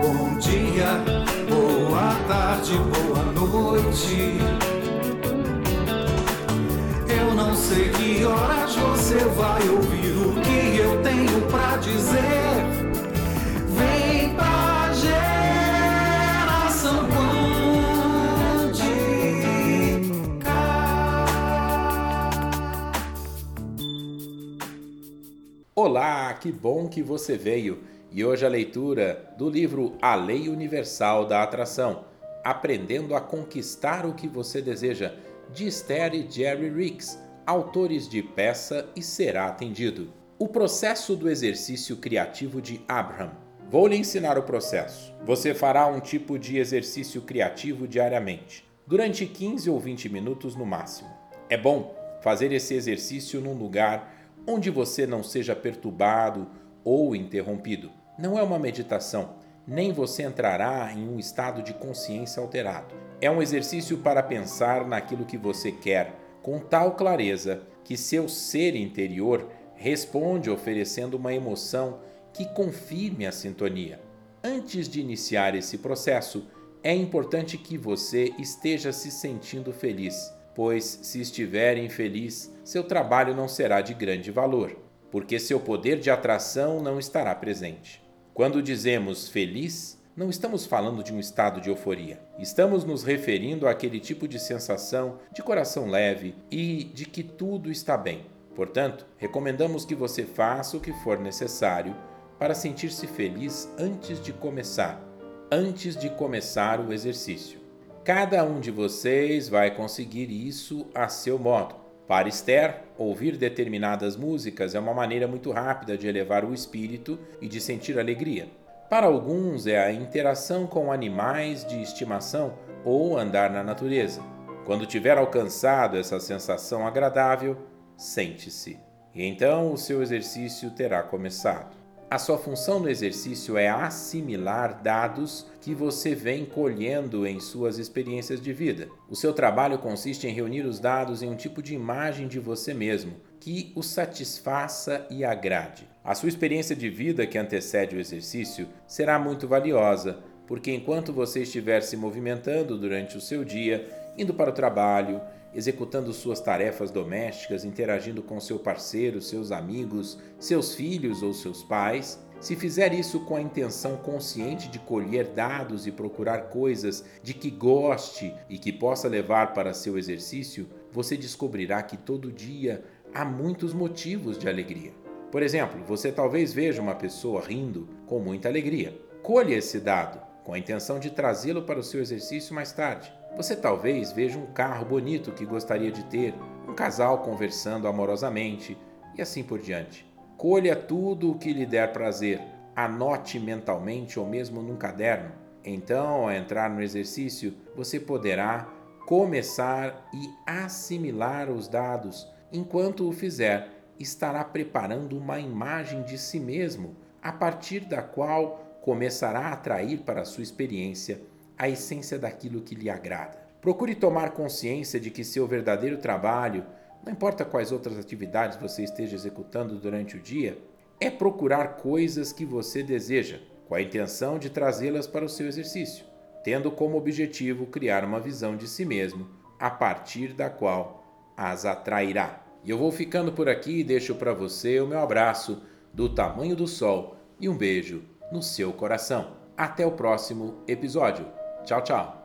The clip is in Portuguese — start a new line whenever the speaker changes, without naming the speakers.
Bom dia, boa tarde, boa noite. Eu não sei que horas você vai ouvir o que eu tenho pra dizer. Vem pra geração quântica.
Olá, que bom que você veio! E hoje a leitura do livro A Lei Universal da Atração Aprendendo a Conquistar o que Você Deseja, de Esther e Jerry Ricks, autores de Peça e Será Atendido. O processo do exercício criativo de Abraham. Vou lhe ensinar o processo. Você fará um tipo de exercício criativo diariamente, durante 15 ou 20 minutos no máximo. É bom fazer esse exercício num lugar onde você não seja perturbado ou interrompido. Não é uma meditação, nem você entrará em um estado de consciência alterado. É um exercício para pensar naquilo que você quer, com tal clareza que seu ser interior responde oferecendo uma emoção que confirme a sintonia. Antes de iniciar esse processo, é importante que você esteja se sentindo feliz, pois se estiver infeliz, seu trabalho não será de grande valor porque seu poder de atração não estará presente. Quando dizemos feliz, não estamos falando de um estado de euforia. Estamos nos referindo àquele tipo de sensação de coração leve e de que tudo está bem. Portanto, recomendamos que você faça o que for necessário para sentir-se feliz antes de começar, antes de começar o exercício. Cada um de vocês vai conseguir isso a seu modo. Para Esther, ouvir determinadas músicas é uma maneira muito rápida de elevar o espírito e de sentir alegria. Para alguns, é a interação com animais de estimação ou andar na natureza. Quando tiver alcançado essa sensação agradável, sente-se. E então o seu exercício terá começado. A sua função no exercício é assimilar dados que você vem colhendo em suas experiências de vida. O seu trabalho consiste em reunir os dados em um tipo de imagem de você mesmo que o satisfaça e agrade. A sua experiência de vida que antecede o exercício será muito valiosa, porque enquanto você estiver se movimentando durante o seu dia, indo para o trabalho, executando suas tarefas domésticas, interagindo com seu parceiro, seus amigos, seus filhos ou seus pais, se fizer isso com a intenção consciente de colher dados e procurar coisas de que goste e que possa levar para seu exercício, você descobrirá que todo dia há muitos motivos de alegria. Por exemplo, você talvez veja uma pessoa rindo com muita alegria. Colha esse dado com a intenção de trazê-lo para o seu exercício mais tarde. Você talvez veja um carro bonito que gostaria de ter, um casal conversando amorosamente e assim por diante. Colha tudo o que lhe der prazer, anote mentalmente ou mesmo num caderno. Então, ao entrar no exercício, você poderá começar e assimilar os dados. Enquanto o fizer, estará preparando uma imagem de si mesmo, a partir da qual começará a atrair para a sua experiência a essência daquilo que lhe agrada. Procure tomar consciência de que seu verdadeiro trabalho, não importa quais outras atividades você esteja executando durante o dia, é procurar coisas que você deseja, com a intenção de trazê-las para o seu exercício, tendo como objetivo criar uma visão de si mesmo, a partir da qual as atrairá. E eu vou ficando por aqui e deixo para você o meu abraço do tamanho do sol e um beijo no seu coração. Até o próximo episódio. Tchau, tchau.